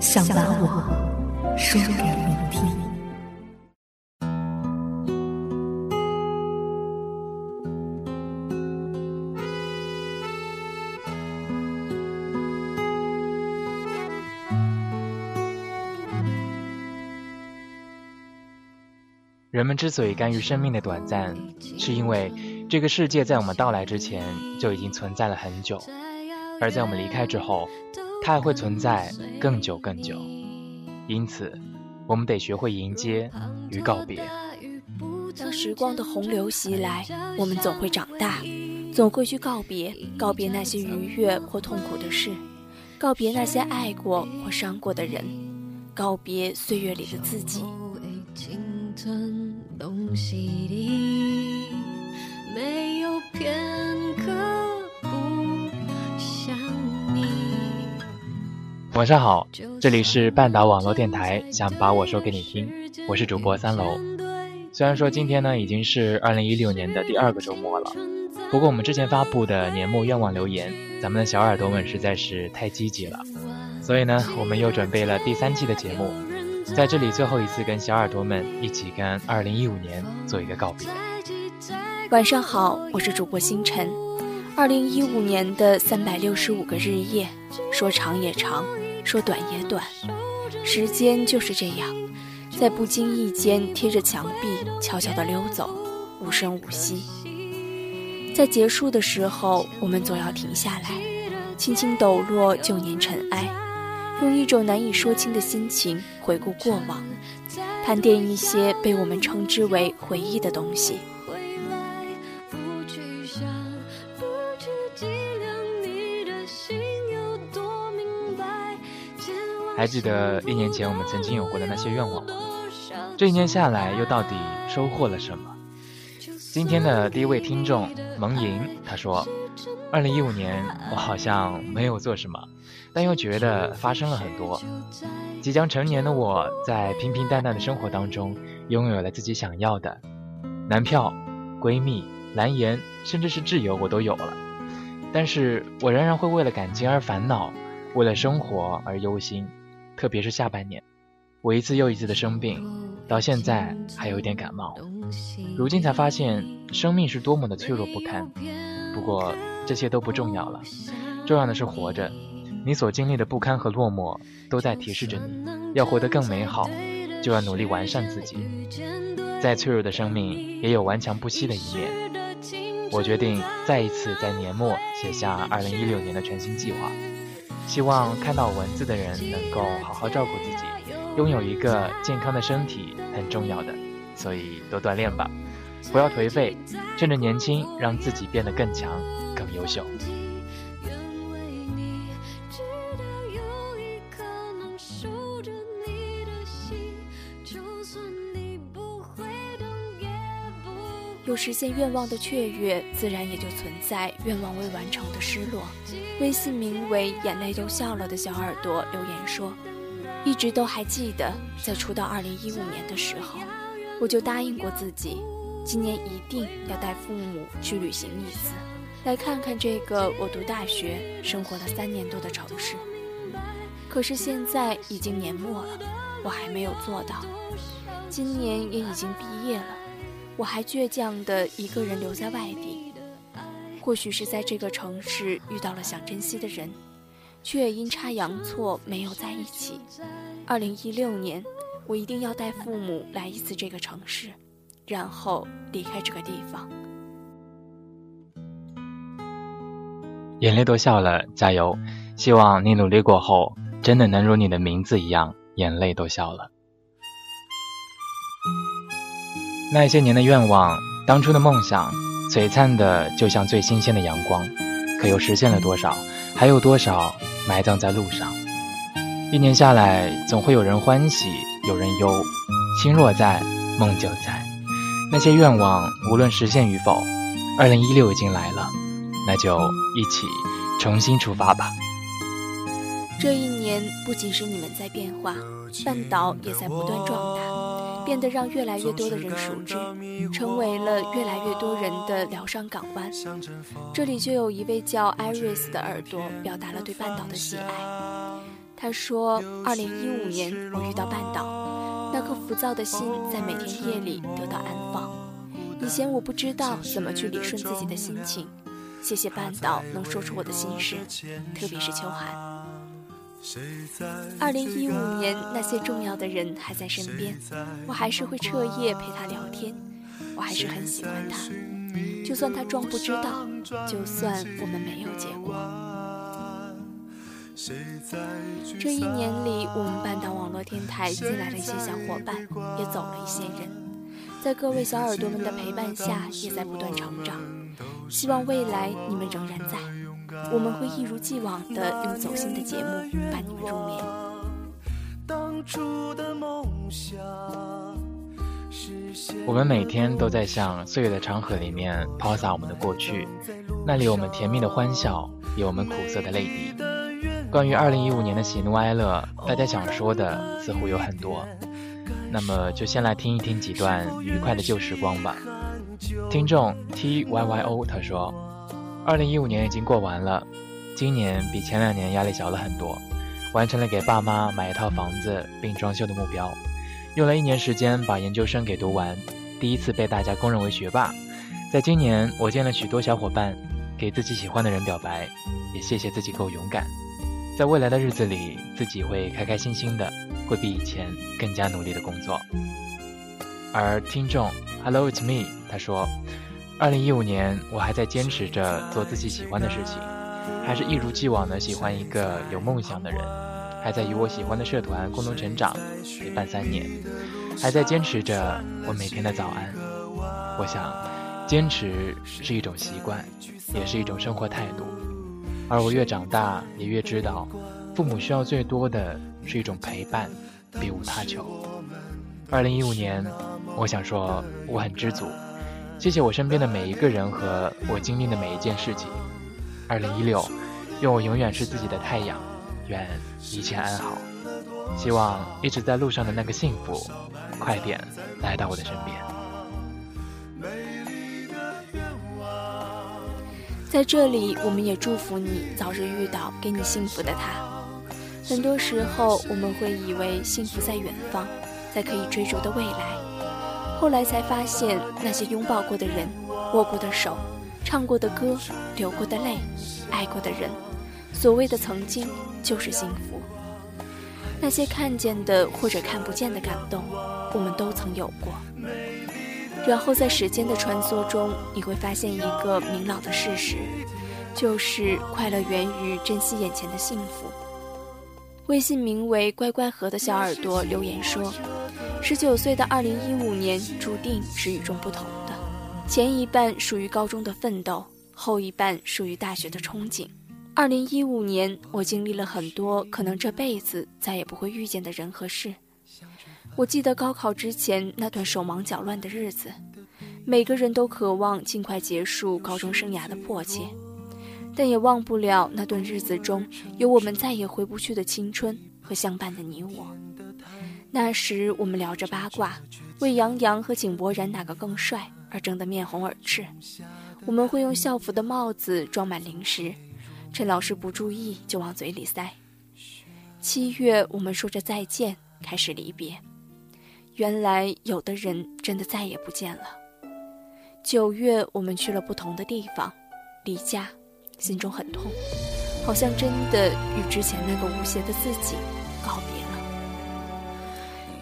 想把我说给你听。人们之所以干预生命的短暂，是因为这个世界在我们到来之前就已经存在了很久。而在我们离开之后，它还会存在更久更久。因此，我们得学会迎接与告别。当时光的洪流袭来，我们总会长大，总会去告别，告别那些愉悦或痛苦的事，告别那些爱过或伤过的人，告别岁月里的自己。没有晚上好，这里是半岛网络电台，想把我说给你听，我是主播三楼。虽然说今天呢已经是二零一六年的第二个周末了，不过我们之前发布的年末愿望留言，咱们的小耳朵们实在是太积极了，所以呢我们又准备了第三期的节目，在这里最后一次跟小耳朵们一起跟二零一五年做一个告别。晚上好，我是主播星辰。二零一五年的三百六十五个日夜，说长也长。说短也短，时间就是这样，在不经意间贴着墙壁悄悄地溜走，无声无息。在结束的时候，我们总要停下来，轻轻抖落旧年尘埃，用一种难以说清的心情回顾过往，盘点一些被我们称之为回忆的东西。还记得一年前我们曾经有过的那些愿望吗？这一年下来，又到底收获了什么？今天的第一位听众蒙莹，他说：“二零一五年我好像没有做什么，但又觉得发生了很多。即将成年的我在平平淡淡的生活当中，拥有了自己想要的男票、闺蜜、蓝颜，甚至是挚友，我都有了。但是我仍然会为了感情而烦恼，为了生活而忧心。”特别是下半年，我一次又一次的生病，到现在还有一点感冒。如今才发现生命是多么的脆弱不堪。不过这些都不重要了，重要的是活着。你所经历的不堪和落寞，都在提示着你要活得更美好，就要努力完善自己。再脆弱的生命，也有顽强不息的一面。我决定再一次在年末写下2016年的全新计划。希望看到文字的人能够好好照顾自己，拥有一个健康的身体很重要的，所以多锻炼吧，不要颓废，趁着年轻让自己变得更强、更优秀。实现愿望的雀跃，自然也就存在愿望未完成的失落。微信名为“眼泪都笑了”的小耳朵留言说：“一直都还记得，在出道二零一五年的时候，我就答应过自己，今年一定要带父母去旅行一次，来看看这个我读大学、生活了三年多的城市。可是现在已经年末了，我还没有做到。今年也已经毕业了。”我还倔强的一个人留在外地，或许是在这个城市遇到了想珍惜的人，却阴差阳错没有在一起。二零一六年，我一定要带父母来一次这个城市，然后离开这个地方。眼泪都笑了，加油！希望你努力过后，真的能如你的名字一样，眼泪都笑了。那些年的愿望，当初的梦想，璀璨的就像最新鲜的阳光，可又实现了多少？还有多少埋葬在路上？一年下来，总会有人欢喜，有人忧。心若在，梦就在。那些愿望，无论实现与否，二零一六已经来了，那就一起重新出发吧。这一年，不仅是你们在变化，半岛也在不断壮大，变得让越来越多的人熟知，成为了越来越多人的疗伤港湾。这里就有一位叫 Iris 的耳朵，表达了对半岛的喜爱。他说：“二零一五年，我遇到半岛，那颗浮躁的心在每天夜里得到安放。以前我不知道怎么去理顺自己的心情，谢谢半岛能说出我的心事，特别是秋寒。”二零一五年，那些重要的人还在身边，我还是会彻夜陪他聊天，我还是很喜欢他，就算他装不知道，就算我们没有结果。这一年里，我们半岛网络电台进来了一些小伙伴，也走了一些人，在各位小耳朵们的陪伴下，也在不断成长。希望未来你们仍然在。我们会一如既往的用走心的节目伴你们入眠。当初的梦想我们每天都在向岁月的长河里面抛洒我们的过去，那里有我们甜蜜的欢笑，有我们苦涩的泪滴。关于二零一五年的喜怒哀乐，大家想说的似乎有很多，那么就先来听一听几段愉快的旧时光吧。听众 T Y Y O 他说。二零一五年已经过完了，今年比前两年压力小了很多，完成了给爸妈买一套房子并装修的目标，用了一年时间把研究生给读完，第一次被大家公认为学霸。在今年，我见了许多小伙伴，给自己喜欢的人表白，也谢谢自己够勇敢。在未来的日子里，自己会开开心心的，会比以前更加努力的工作。而听众，Hello it's me，他说。二零一五年，我还在坚持着做自己喜欢的事情，还是一如既往的喜欢一个有梦想的人，还在与我喜欢的社团共同成长，陪伴三年，还在坚持着我每天的早安。我想，坚持是一种习惯，也是一种生活态度。而我越长大，也越知道，父母需要最多的是一种陪伴，别无他求。二零一五年，我想说，我很知足。谢谢我身边的每一个人和我经历的每一件事情。二零一六，愿我永远是自己的太阳，愿一切安好。希望一直在路上的那个幸福，快点来到我的身边。在这里，我们也祝福你早日遇到给你幸福的他。很多时候，我们会以为幸福在远方，在可以追逐的未来。后来才发现，那些拥抱过的人、握过的手、唱过的歌、流过的泪、爱过的人，所谓的曾经就是幸福。那些看见的或者看不见的感动，我们都曾有过。然后在时间的穿梭中，你会发现一个明朗的事实，就是快乐源于珍惜眼前的幸福。微信名为“乖乖盒”的小耳朵留言说。十九岁的二零一五年注定是与众不同的，前一半属于高中的奋斗，后一半属于大学的憧憬。二零一五年，我经历了很多可能这辈子再也不会遇见的人和事。我记得高考之前那段手忙脚乱的日子，每个人都渴望尽快结束高中生涯的迫切，但也忘不了那段日子中有我们再也回不去的青春和相伴的你我。那时我们聊着八卦，为杨洋和井柏然哪个更帅而争得面红耳赤。我们会用校服的帽子装满零食，趁老师不注意就往嘴里塞。七月，我们说着再见，开始离别。原来有的人真的再也不见了。九月，我们去了不同的地方，离家，心中很痛，好像真的与之前那个无邪的自己告别。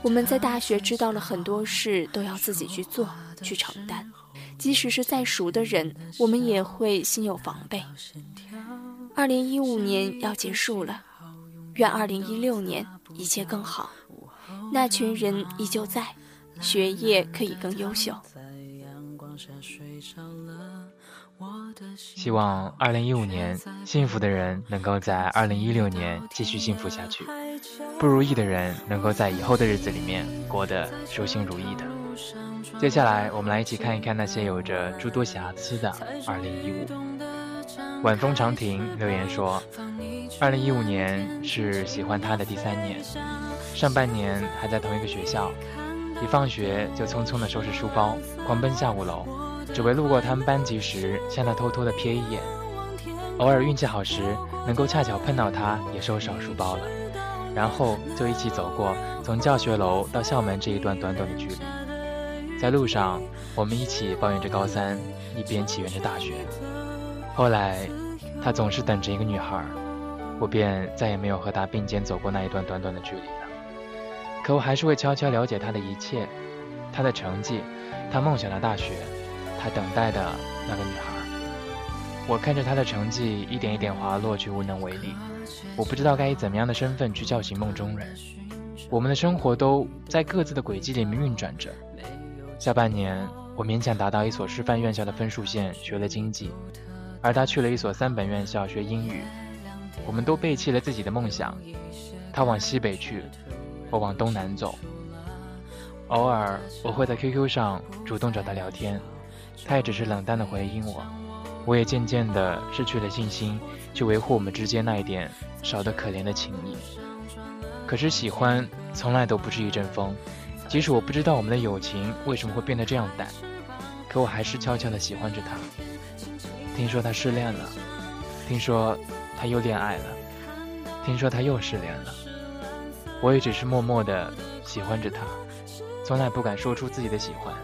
我们在大学知道了很多事，都要自己去做、去承担。即使是再熟的人，我们也会心有防备。二零一五年要结束了，愿二零一六年一切更好。那群人依旧在，学业可以更优秀。希望二零一五年幸福的人能够在二零一六年继续幸福下去，不如意的人能够在以后的日子里面过得顺心如意的。接下来，我们来一起看一看那些有着诸多瑕疵的二零一五。晚风长亭留言说，二零一五年是喜欢他的第三年，上半年还在同一个学校，一放学就匆匆的收拾书包，狂奔下五楼。只为路过他们班级时向他偷偷的瞥一眼，偶尔运气好时能够恰巧碰到他，也收拾好书包了，然后就一起走过从教学楼到校门这一段短短的距离。在路上，我们一起抱怨着高三，一边祈愿着大学。后来，他总是等着一个女孩，我便再也没有和他并肩走过那一段短短的距离了。可我还是会悄悄了解他的一切，他的成绩，他梦想的大学。他等待的那个女孩，我看着她的成绩一点一点滑落，却无能为力。我不知道该以怎么样的身份去叫醒梦中人。我们的生活都在各自的轨迹里面运转着。下半年，我勉强达到一所师范院校的分数线，学了经济，而他去了一所三本院校学英语。我们都背弃了自己的梦想，他往西北去，我往东南走。偶尔，我会在 QQ 上主动找他聊天。他也只是冷淡的回应我，我也渐渐的失去了信心，去维护我们之间那一点少得可怜的情谊。可是喜欢从来都不是一阵风，即使我不知道我们的友情为什么会变得这样淡，可我还是悄悄的喜欢着他。听说他失恋了，听说他又恋爱了，听说他又失恋了，我也只是默默的喜欢着他，从来不敢说出自己的喜欢。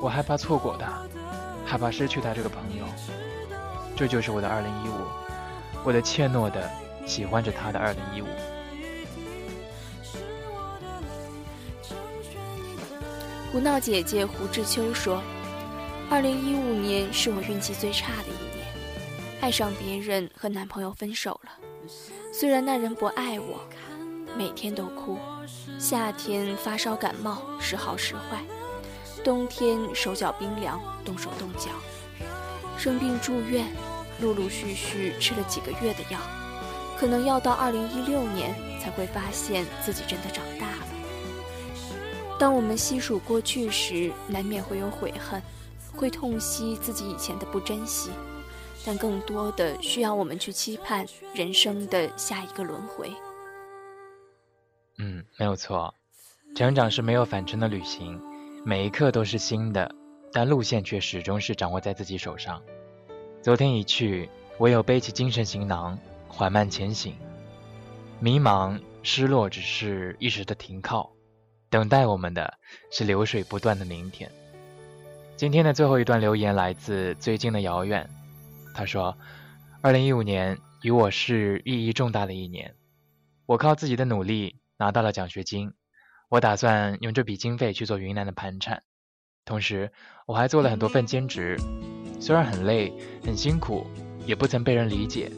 我害怕错过他，害怕失去他这个朋友。这就是我的二零一五，我的怯懦的喜欢着他的二零一五。胡闹姐姐胡志秋说：“二零一五年是我运气最差的一年，爱上别人和男朋友分手了。虽然那人不爱我，每天都哭，夏天发烧感冒，时好时坏。”冬天手脚冰凉，动手动脚，生病住院，陆陆续续吃了几个月的药，可能要到二零一六年才会发现自己真的长大了。当我们细数过去时，难免会有悔恨，会痛惜自己以前的不珍惜，但更多的需要我们去期盼人生的下一个轮回。嗯，没有错，成长是没有返程的旅行。每一刻都是新的，但路线却始终是掌握在自己手上。昨天一去，唯有背起精神行囊，缓慢前行。迷茫、失落只是一时的停靠，等待我们的是流水不断的明天。今天的最后一段留言来自最近的遥远，他说：“二零一五年与我是意义重大的一年，我靠自己的努力拿到了奖学金。”我打算用这笔经费去做云南的盘缠，同时我还做了很多份兼职，虽然很累很辛苦，也不曾被人理解，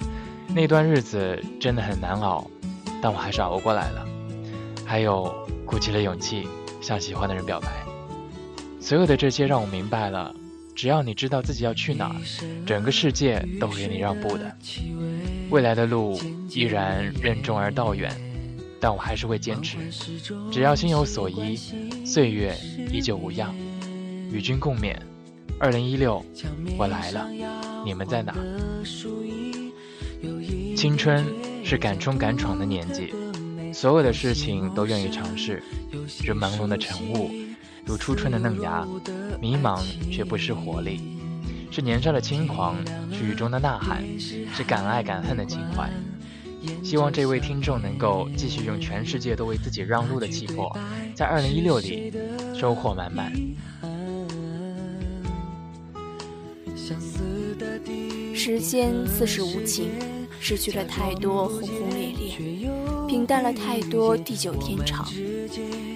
那段日子真的很难熬，但我还是熬过来了。还有鼓起了勇气向喜欢的人表白，所有的这些让我明白了，只要你知道自己要去哪儿，整个世界都会给你让步的。未来的路依然任重而道远。但我还是会坚持，只要心有所依，岁月依旧无恙，与君共勉。二零一六，我来了，你们在哪？青春是敢冲敢闯的年纪，所有的事情都愿意尝试，是朦胧的晨雾，如初春的嫩芽，迷茫却不失活力，是年少的轻狂，是雨中的呐喊，是敢爱敢恨的情怀。希望这位听众能够继续用全世界都为自己让路的气魄，在二零一六里收获满满。时间似是无情，失去了太多轰轰烈烈，平淡了太多地久天长，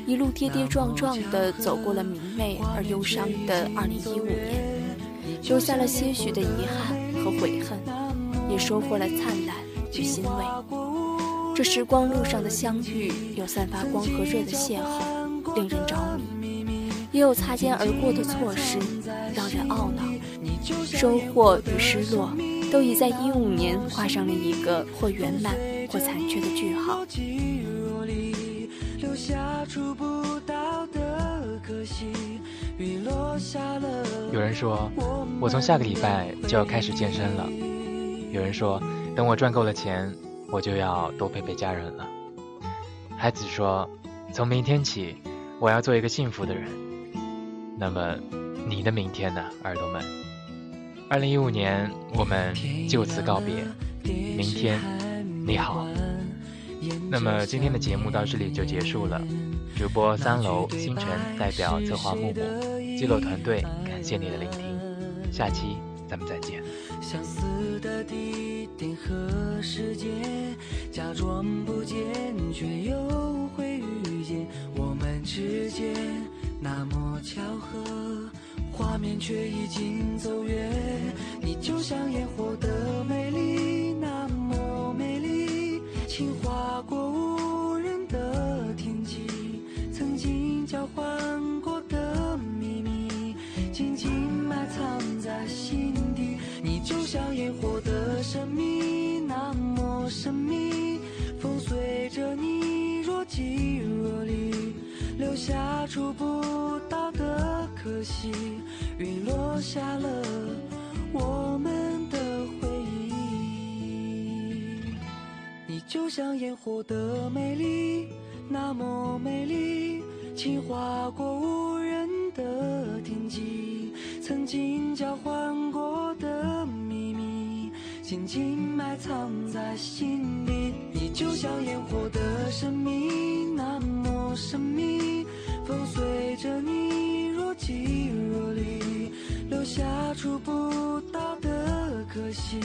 一路跌跌撞撞地走过了明媚而忧伤的2015年，留下了些许的遗憾和悔恨，也收获了灿烂与欣慰。这时光路上的相遇，有散发光和热的邂逅，令人着迷；也有擦肩而过的错失，让人懊恼。收获与失落，都已在一五年画上了一个或圆满或残缺的句号。有人说，我从下个礼拜就要开始健身了。有人说，等我赚够了钱，我就要多陪陪家人了。孩子说，从明天起，我要做一个幸福的人。那么，你的明天呢，耳朵们？二零一五年，我们就此告别。明天，你好。那么今天的节目到这里就结束了。主播三楼星辰代表策划木木，记录团队感谢你的聆听。下期咱们再见。相似的地点和时间，假装不见却又会遇见，我们之间那么巧合。画面却已经走远，你就像烟火的美丽，那么美丽，轻划过无人的天际，曾经交换过的秘密，静静神秘，风随着你若即若离，留下触不到的可惜。雨落下了我们的回忆，你就像烟火的美丽，那么美丽，轻划过无人的天际，曾经交换密，静静埋藏在心底。你就像烟火的神秘，那么神秘，风随着你若即若离。留下触不到的可惜，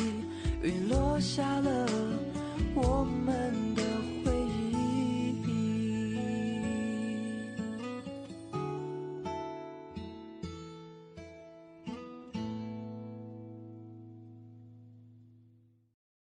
雨落下了我们的。